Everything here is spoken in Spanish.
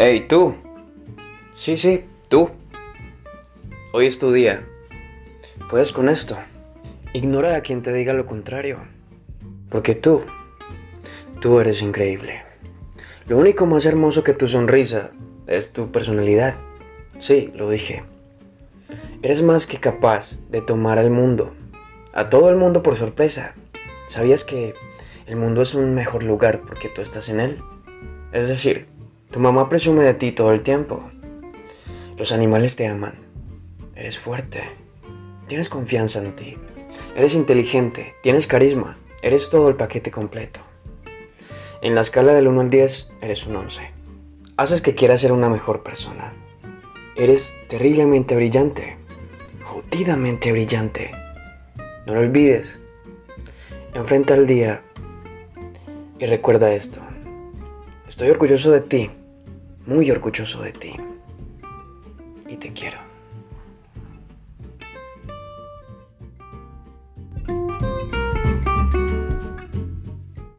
Hey, tú. Sí, sí, tú. Hoy es tu día. Puedes con esto. Ignora a quien te diga lo contrario. Porque tú, tú eres increíble. Lo único más hermoso que tu sonrisa es tu personalidad. Sí, lo dije. Eres más que capaz de tomar al mundo, a todo el mundo por sorpresa. ¿Sabías que el mundo es un mejor lugar porque tú estás en él? Es decir, tu mamá presume de ti todo el tiempo. Los animales te aman. Eres fuerte. Tienes confianza en ti. Eres inteligente. Tienes carisma. Eres todo el paquete completo. En la escala del 1 al 10, eres un 11. Haces que quieras ser una mejor persona. Eres terriblemente brillante. Jodidamente brillante. No lo olvides. Enfrenta el día y recuerda esto. Estoy orgulloso de ti, muy orgulloso de ti. Y te quiero.